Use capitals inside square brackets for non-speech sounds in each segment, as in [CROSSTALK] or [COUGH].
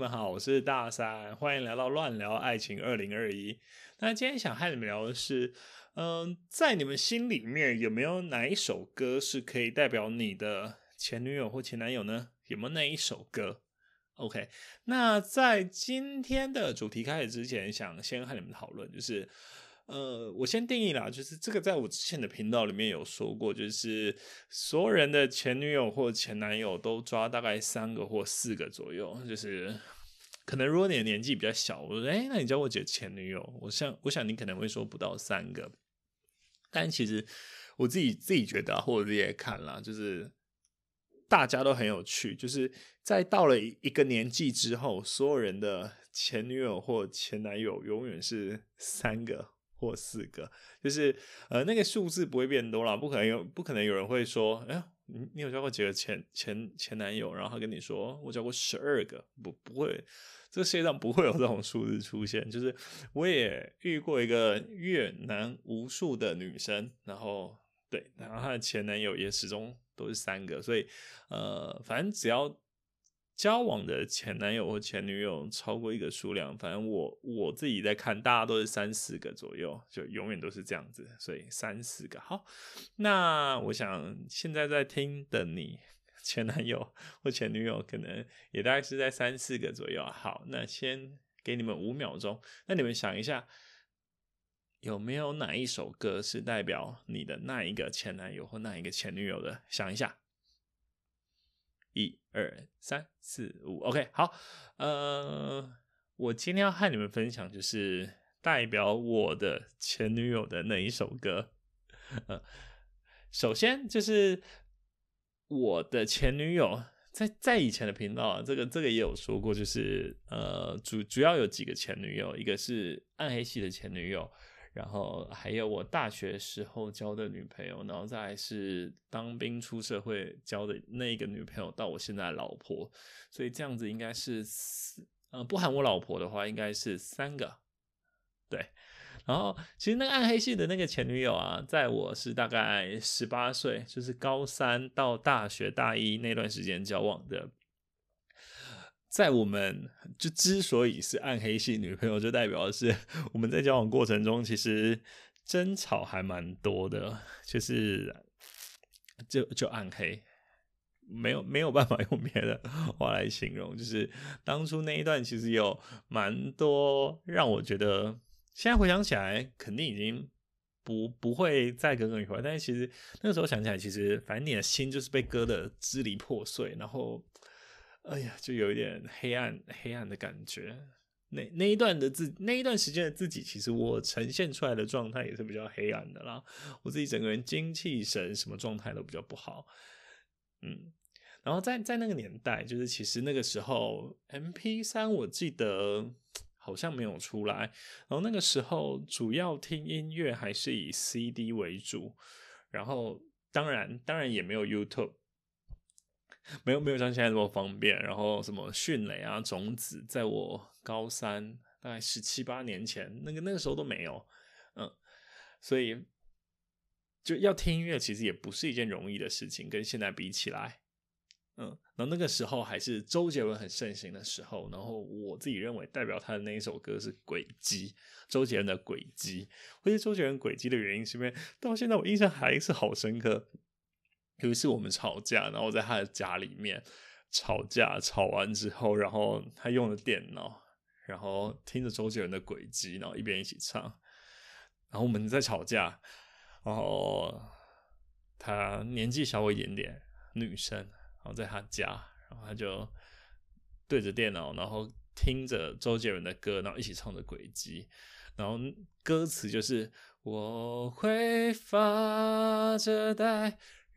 们好，我是大三，欢迎来到乱聊爱情二零二一。那今天想和你们聊的是，嗯、在你们心里面有没有哪一首歌是可以代表你的前女友或前男友呢？有没有那一首歌？OK，那在今天的主题开始之前，想先和你们讨论，就是。呃，我先定义啦，就是这个在我之前的频道里面有说过，就是所有人的前女友或前男友都抓大概三个或四个左右，就是可能如果你的年纪比较小，我说，哎，那你叫我几个前女友？我想，我想你可能会说不到三个，但其实我自己自己觉得，或者自己也看了，就是大家都很有趣，就是在到了一个年纪之后，所有人的前女友或前男友永远是三个。或四个，就是呃，那个数字不会变多了，不可能有，不可能有人会说，哎，你你有交过几个前前前男友？然后他跟你说，我交过十二个，不不会，这个世界上不会有这种数字出现。就是我也遇过一个越南无数的女生，然后对，然后她的前男友也始终都是三个，所以呃，反正只要。交往的前男友或前女友超过一个数量，反正我我自己在看，大家都是三四个左右，就永远都是这样子，所以三四个。好，那我想现在在听的你前男友或前女友，可能也大概是在三四个左右。好，那先给你们五秒钟，那你们想一下，有没有哪一首歌是代表你的那一个前男友或那一个前女友的？想一下。一二三四五，OK，好，呃，我今天要和你们分享就是代表我的前女友的那一首歌。呃，首先就是我的前女友，在在以前的频道啊，这个这个也有说过，就是呃，主主要有几个前女友，一个是暗黑系的前女友。然后还有我大学时候交的女朋友，然后再是当兵出社会交的那一个女朋友，到我现在老婆，所以这样子应该是四，呃，不含我老婆的话，应该是三个，对。然后其实那个暗黑系的那个前女友啊，在我是大概十八岁，就是高三到大学大一那段时间交往的。在我们就之所以是暗黑系女朋友，就代表的是我们在交往过程中其实争吵还蛮多的，就是就就暗黑，没有没有办法用别的话来形容。就是当初那一段其实有蛮多让我觉得，现在回想起来肯定已经不不会再耿耿于怀，但是其实那个时候想起来，其实反正你的心就是被割得支离破碎，然后。哎呀，就有一点黑暗、黑暗的感觉。那那一段的自，那一段时间的自己，其实我呈现出来的状态也是比较黑暗的啦。我自己整个人精气神什么状态都比较不好。嗯，然后在在那个年代，就是其实那个时候，MP3 我记得好像没有出来。然后那个时候主要听音乐还是以 CD 为主，然后当然当然也没有 YouTube。没有没有像现在这么方便，然后什么迅雷啊、种子，在我高三大概十七八年前，那个那个时候都没有，嗯，所以就要听音乐，其实也不是一件容易的事情，跟现在比起来，嗯，然后那个时候还是周杰伦很盛行的时候，然后我自己认为代表他的那一首歌是《轨迹》，周杰伦的《轨迹》，我觉得周杰伦《轨迹》的原因是因为到现在我印象还是好深刻。有一次我们吵架，然后在他的家里面吵架，吵完之后，然后他用了电脑，然后听着周杰伦的轨迹，然后一边一起唱，然后我们在吵架，然后他年纪小我一点点，女生，然后在他家，然后他就对着电脑，然后听着周杰伦的歌，然后一起唱着轨迹，然后歌词就是我会发着呆。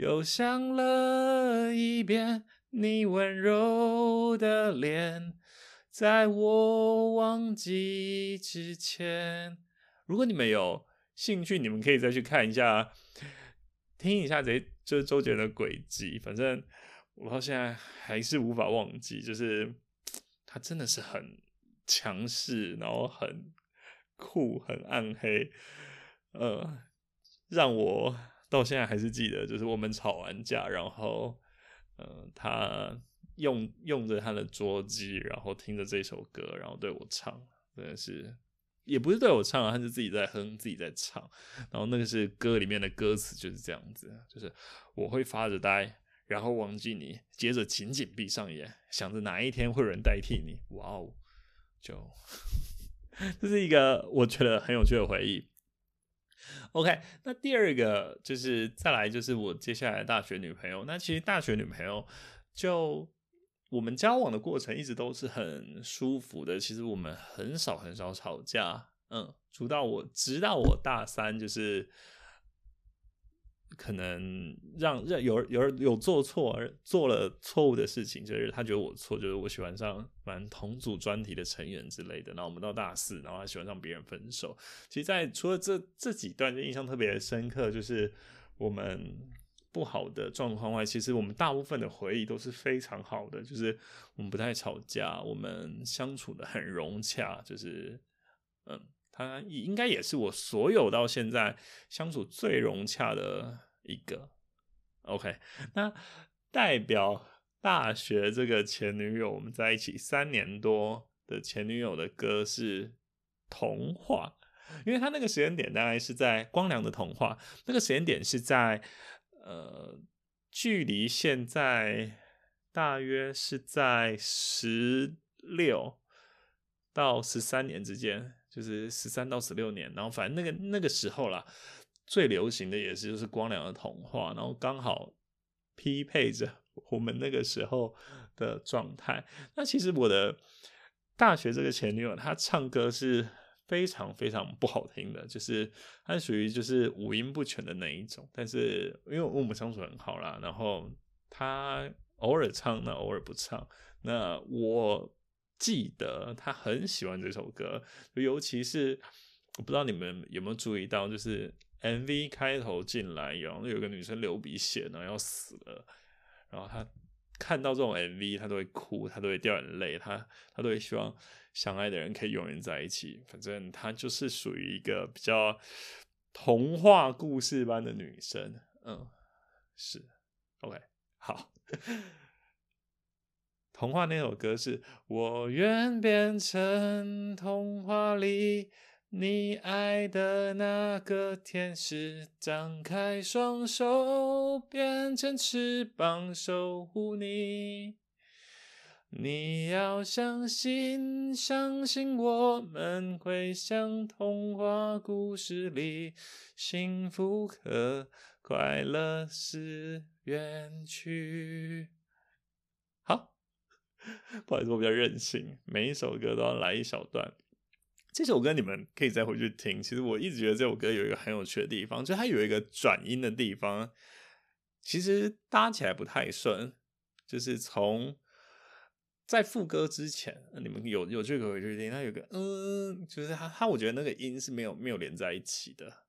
又想了一遍你温柔的脸，在我忘记之前。如果你们有兴趣，你们可以再去看一下，听一下这就是周杰伦的轨迹。反正我到现在还是无法忘记，就是他真的是很强势，然后很酷，很暗黑，呃，让我到现在还是记得，就是我们吵完架，然后，呃，他用用着他的桌机，然后听着这首歌，然后对我唱，真的是。也不是对我唱啊，他是自己在哼，自己在唱。然后那个是歌里面的歌词，就是这样子，就是我会发着呆，然后忘记你，接着紧紧闭上眼，想着哪一天会有人代替你。哇哦，就 [LAUGHS] 这是一个我觉得很有趣的回忆。[LAUGHS] OK，那第二个就是再来就是我接下来大学女朋友。那其实大学女朋友就。我们交往的过程一直都是很舒服的，其实我们很少很少吵架，嗯，直到我直到我大三，就是可能让让有有有做错做了错误的事情，就是他觉得我错，就是我喜欢上反正同组专题的成员之类的，然后我们到大四，然后他喜欢上别人分手。其实，在除了这这几段就印象特别深刻，就是我们。不好的状况外，其实我们大部分的回忆都是非常好的，就是我们不太吵架，我们相处得很融洽，就是嗯，他应该也是我所有到现在相处最融洽的一个。OK，那代表大学这个前女友，我们在一起三年多的前女友的歌是《童话》，因为他那个时间点大概是在光良的《童话》，那个时间点是在。呃，距离现在大约是在十六到十三年之间，就是十三到十六年。然后反正那个那个时候啦，最流行的也是就是光良的童话，然后刚好匹配着 [LAUGHS] 我们那个时候的状态。那其实我的大学这个前女友，她唱歌是。非常非常不好听的，就是她属于就是五音不全的那一种。但是因为我们相处很好啦，然后她偶尔唱，那偶尔不唱。那我记得他很喜欢这首歌，尤其是我不知道你们有没有注意到，就是 MV 开头进来，然后有个女生流鼻血，然后要死了，然后他看到这种 MV，他都会哭，他都会掉眼泪，他他都会希望。相爱的人可以永远在一起，反正她就是属于一个比较童话故事般的女生。嗯，是，OK，好。童话那首歌是我愿变成童话里你爱的那个天使，张开双手变成翅膀守护你。你要相信，相信我们会像童话故事里，幸福和快乐是远去。不好意思，我比较任性，每一首歌都要来一小段。这首歌你们可以再回去听。其实我一直觉得这首歌有一个很有趣的地方，就它有一个转音的地方，其实搭起来不太顺，就是从。在副歌之前，你们有有这个回去听，它有个嗯，就是它它，我觉得那个音是没有没有连在一起的。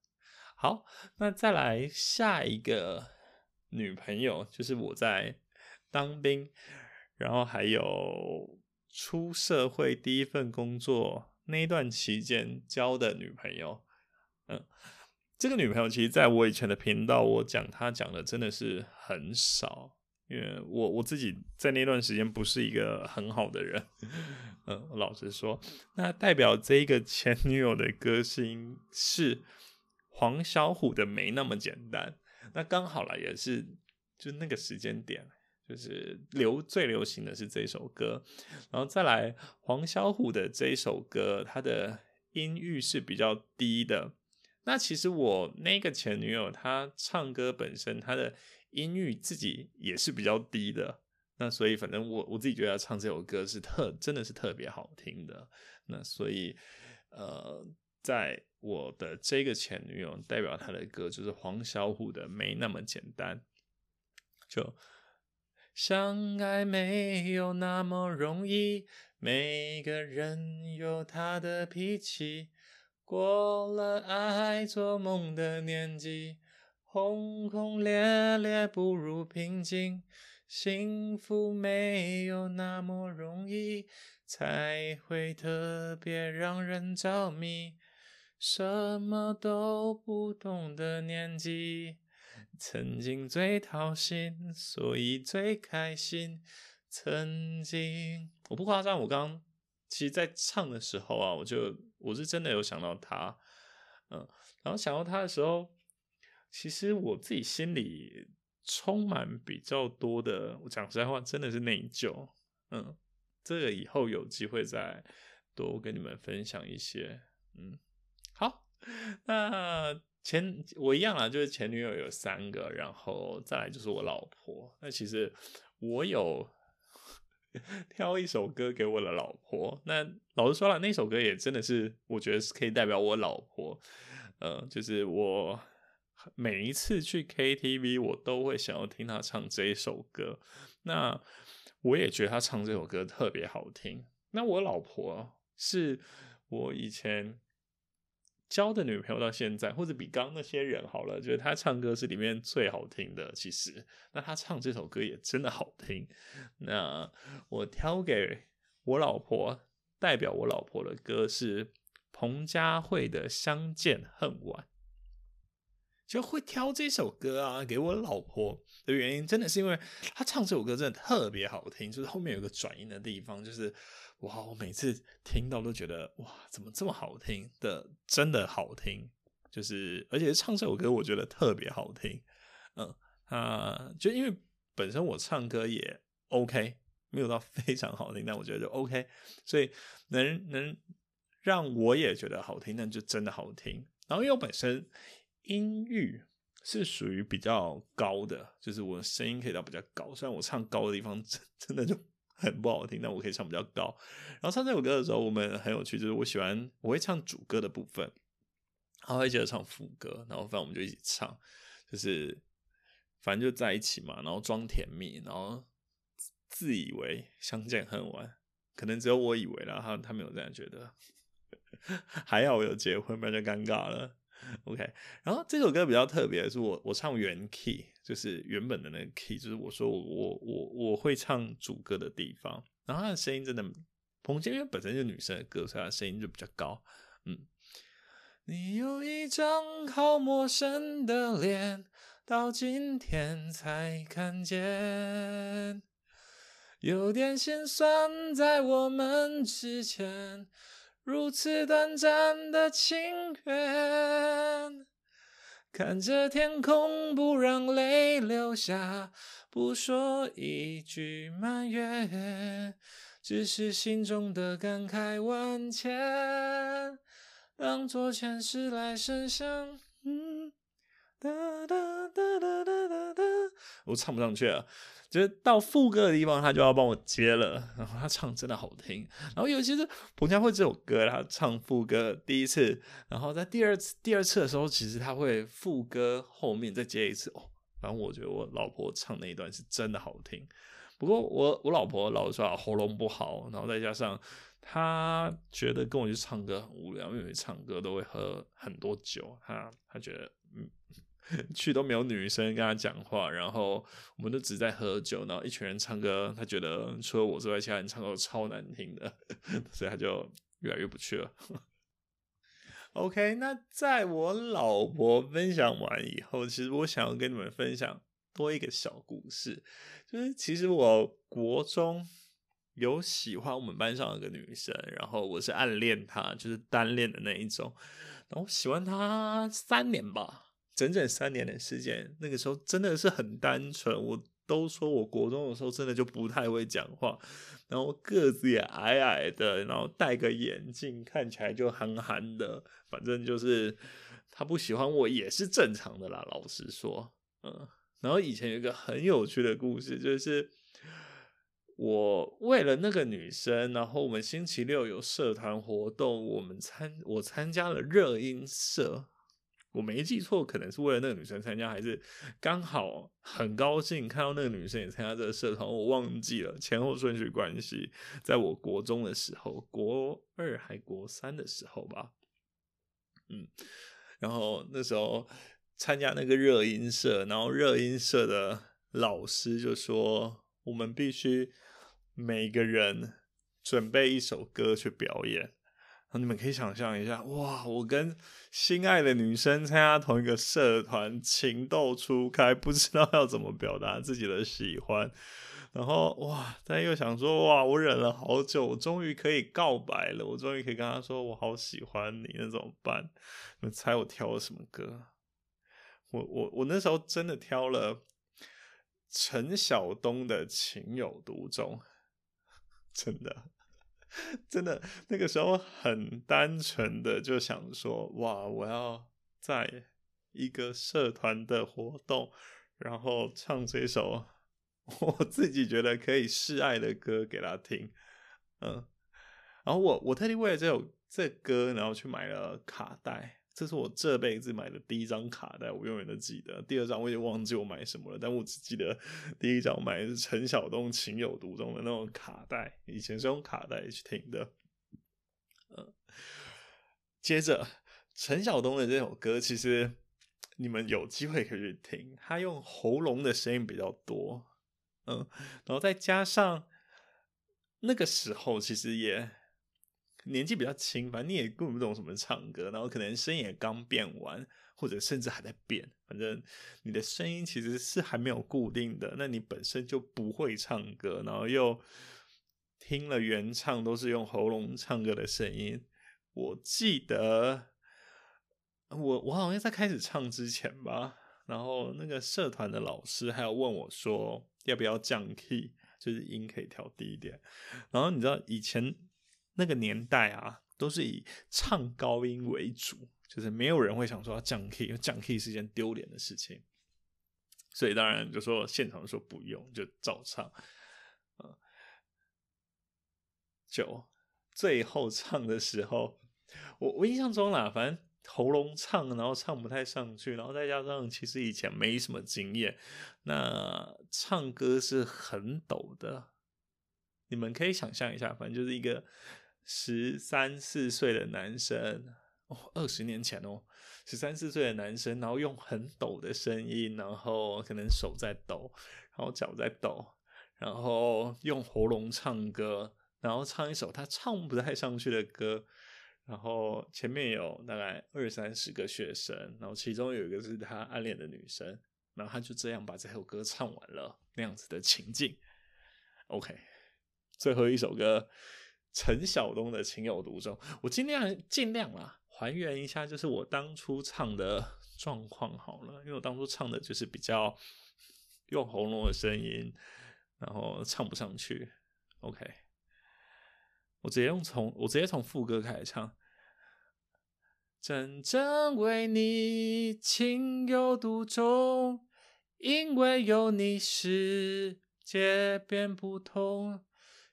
好，那再来下一个女朋友，就是我在当兵，然后还有出社会第一份工作那一段期间交的女朋友。嗯，这个女朋友其实在我以前的频道，我讲她讲的真的是很少。因为我我自己在那段时间不是一个很好的人，嗯，老实说，那代表这一个前女友的歌星是黄小琥的《没那么简单》，那刚好了，也是就那个时间点，就是流最流行的是这首歌，然后再来黄小琥的这一首歌，它的音域是比较低的。那其实我那个前女友她唱歌本身她的。音域自己也是比较低的，那所以反正我我自己觉得唱这首歌是特真的是特别好听的，那所以呃，在我的这个前女友代表她的歌就是黄小琥的《没那么简单》，就相爱没有那么容易，每个人有他的脾气，过了爱做梦的年纪，轰轰烈烈不如平静，幸福没有那么容易，才会特别让人着迷。什么都不懂的年纪，曾经最掏心，所以最开心。曾经，我不夸张，我刚其实，在唱的时候啊，我就我是真的有想到他，嗯，然后想到他的时候，其实我自己心里充满比较多的，我讲实在话，真的是内疚，嗯，这个以后有机会再多跟你们分享一些，嗯，好，那前我一样啊，就是前女友有三个，然后再来就是我老婆，那其实我有。[LAUGHS] 挑一首歌给我的老婆，那老实说了，那首歌也真的是我觉得是可以代表我老婆，呃，就是我每一次去 KTV，我都会想要听她唱这一首歌。那我也觉得她唱这首歌特别好听。那我老婆是我以前。交的女朋友到现在，或者比刚那些人好了，觉得他唱歌是里面最好听的。其实，那他唱这首歌也真的好听。那我挑给我老婆，代表我老婆的歌是彭佳慧的《相见恨晚》。就会挑这首歌啊，给我老婆的原因，真的是因为他唱这首歌真的特别好听，就是后面有个转音的地方，就是。哇！我每次听到都觉得哇，怎么这么好听的？真的好听，就是而且唱这首歌我觉得特别好听。嗯啊，就因为本身我唱歌也 OK，没有到非常好听，但我觉得就 OK，所以能能让我也觉得好听，那就真的好听。然后因为我本身音域是属于比较高的，就是我声音可以到比较高，虽然我唱高的地方 [LAUGHS] 真真的就。很不好听，但我可以唱比较高。然后唱这首歌的时候，我们很有趣，就是我喜欢我会唱主歌的部分，他会接着唱副歌，然后反正我们就一起唱，就是反正就在一起嘛，然后装甜蜜，然后自以为相见恨晚，可能只有我以为啦，他他没有这样觉得，[LAUGHS] 还好我有结婚，不然就尴尬了。[LAUGHS] OK，然后这首歌比较特别的是我我唱原 key。就是原本的那个 key，就是我说我我我我会唱主歌的地方，然后她的声音真的，彭佳慧因为本身就是女生的歌，所以她的声音就比较高。嗯，你有一张好陌生的脸，到今天才看见，有点心酸，在我们之间，如此短暂的情缘。看着天空，不让泪流下，不说一句埋怨，只是心中的感慨万千，当作前世来生相。嗯，哒哒哒哒哒哒，我唱不上去了。就是到副歌的地方，他就要帮我接了。然后他唱真的好听。然后尤其是彭佳慧这首歌，他唱副歌第一次，然后在第二次第二次的时候，其实他会副歌后面再接一次。哦，反正我觉得我老婆唱那一段是真的好听。不过我我老婆老是说喉咙不好，然后再加上她觉得跟我去唱歌很无聊，因为唱歌都会喝很多酒，她她觉得嗯。[LAUGHS] 去都没有女生跟他讲话，然后我们都只在喝酒，然后一群人唱歌，他觉得除了我之外，其他人唱歌都超难听的，[LAUGHS] 所以他就越来越不去了。OK，那在我老婆分享完以后，其实我想要跟你们分享多一个小故事，就是其实我国中有喜欢我们班上一个女生，然后我是暗恋她，就是单恋的那一种，然后喜欢她三年吧。整整三年的时间，那个时候真的是很单纯。我都说我国中的时候真的就不太会讲话，然后个子也矮矮的，然后戴个眼镜，看起来就憨憨的。反正就是他不喜欢我也是正常的啦，老实说。嗯，然后以前有一个很有趣的故事，就是我为了那个女生，然后我们星期六有社团活动，我们参我参加了热音社。我没记错，可能是为了那个女生参加，还是刚好很高兴看到那个女生也参加这个社团，我忘记了前后顺序关系。在我国中的时候，国二还国三的时候吧，嗯，然后那时候参加那个热音社，然后热音社的老师就说，我们必须每个人准备一首歌去表演。你们可以想象一下，哇！我跟心爱的女生参加同一个社团，情窦初开，不知道要怎么表达自己的喜欢。然后哇，但又想说，哇！我忍了好久，我终于可以告白了，我终于可以跟他说我好喜欢你，那怎么办？你们猜我挑了什么歌？我我我那时候真的挑了陈晓东的《情有独钟》，真的。真的，那个时候很单纯的就想说，哇，我要在一个社团的活动，然后唱这首 [LAUGHS] 我自己觉得可以示爱的歌给他听，嗯，然后我我特地为了这首这歌，然后去买了卡带。这是我这辈子买的第一张卡带，我永远都记得。第二张我也忘记我买什么了，但我只记得第一张买的是陈晓东《情有独钟》的那种卡带，以前是用卡带去听的。嗯，接着陈晓东的这首歌，其实你们有机会可以去听，他用喉咙的声音比较多，嗯，然后再加上那个时候其实也。年纪比较轻，反正你也根本不懂什么唱歌，然后可能声音也刚变完，或者甚至还在变。反正你的声音其实是还没有固定的，那你本身就不会唱歌，然后又听了原唱都是用喉咙唱歌的声音。我记得我我好像在开始唱之前吧，然后那个社团的老师还要问我说要不要降 key，就是音可以调低一点。然后你知道以前。那个年代啊，都是以唱高音为主，就是没有人会想说要降 key，因为降 key 是一件丢脸的事情。所以当然就说现场说不用，就照唱。嗯，就最后唱的时候，我我印象中啦，反正喉咙唱，然后唱不太上去，然后再加上其实以前没什么经验，那唱歌是很抖的。你们可以想象一下，反正就是一个。十三四岁的男生哦，二十年前哦，十三四岁的男生，然后用很抖的声音，然后可能手在抖，然后脚在抖，然后用喉咙唱歌，然后唱一首他唱不太上去的歌，然后前面有大概二三十个学生，然后其中有一个是他暗恋的女生，然后他就这样把这首歌唱完了，那样子的情境。OK，最后一首歌。陈晓东的情有独钟，我尽量尽量啦，还原一下，就是我当初唱的状况好了，因为我当初唱的就是比较用喉咙的声音，然后唱不上去。OK，我直接用从我直接从副歌开始唱，真正为你情有独钟，因为有你世界变不同。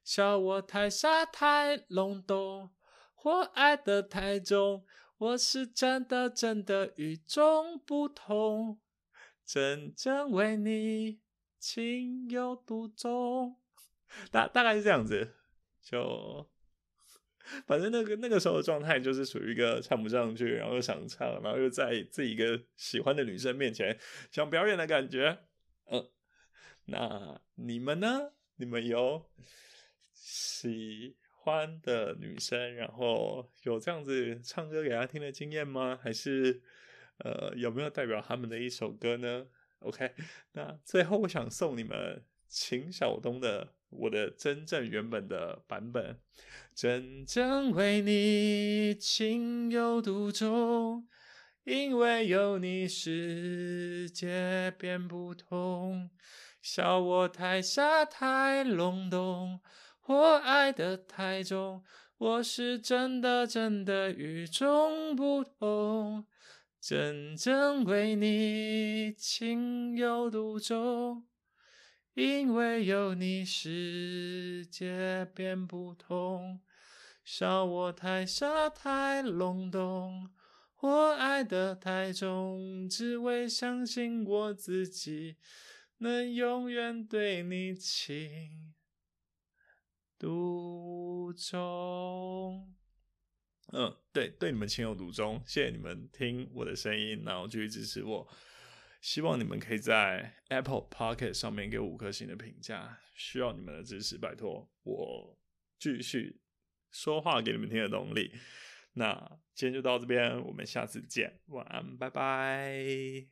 笑我太傻太懵懂，或爱得太重，我是真的真的与众不同，真正为你情有独钟。大大概是这样子，就反正那个那个时候的状态就是属于一个唱不上去，然后又想唱，然后又在自己一个喜欢的女生面前想表演的感觉。嗯，那你们呢？你们有？喜欢的女生，然后有这样子唱歌给她听的经验吗？还是呃有没有代表他们的一首歌呢？OK，那最后我想送你们秦晓东的我的真正原本的版本，真正为你情有独钟，因为有你世界变不同，笑我太傻太懵懂。我爱得太重，我是真的真的与众不同，真正为你情有独钟，因为有你世界变不同。笑我太傻太懵懂，我爱得太重，只为相信我自己能永远对你情独钟。嗯，对，对你们情有独钟。谢谢你们听我的声音，然后继续支持我。希望你们可以在 Apple Pocket 上面给五颗星的评价，需要你们的支持，拜托我继续说话给你们听的动力。那今天就到这边，我们下次见，晚安，拜拜。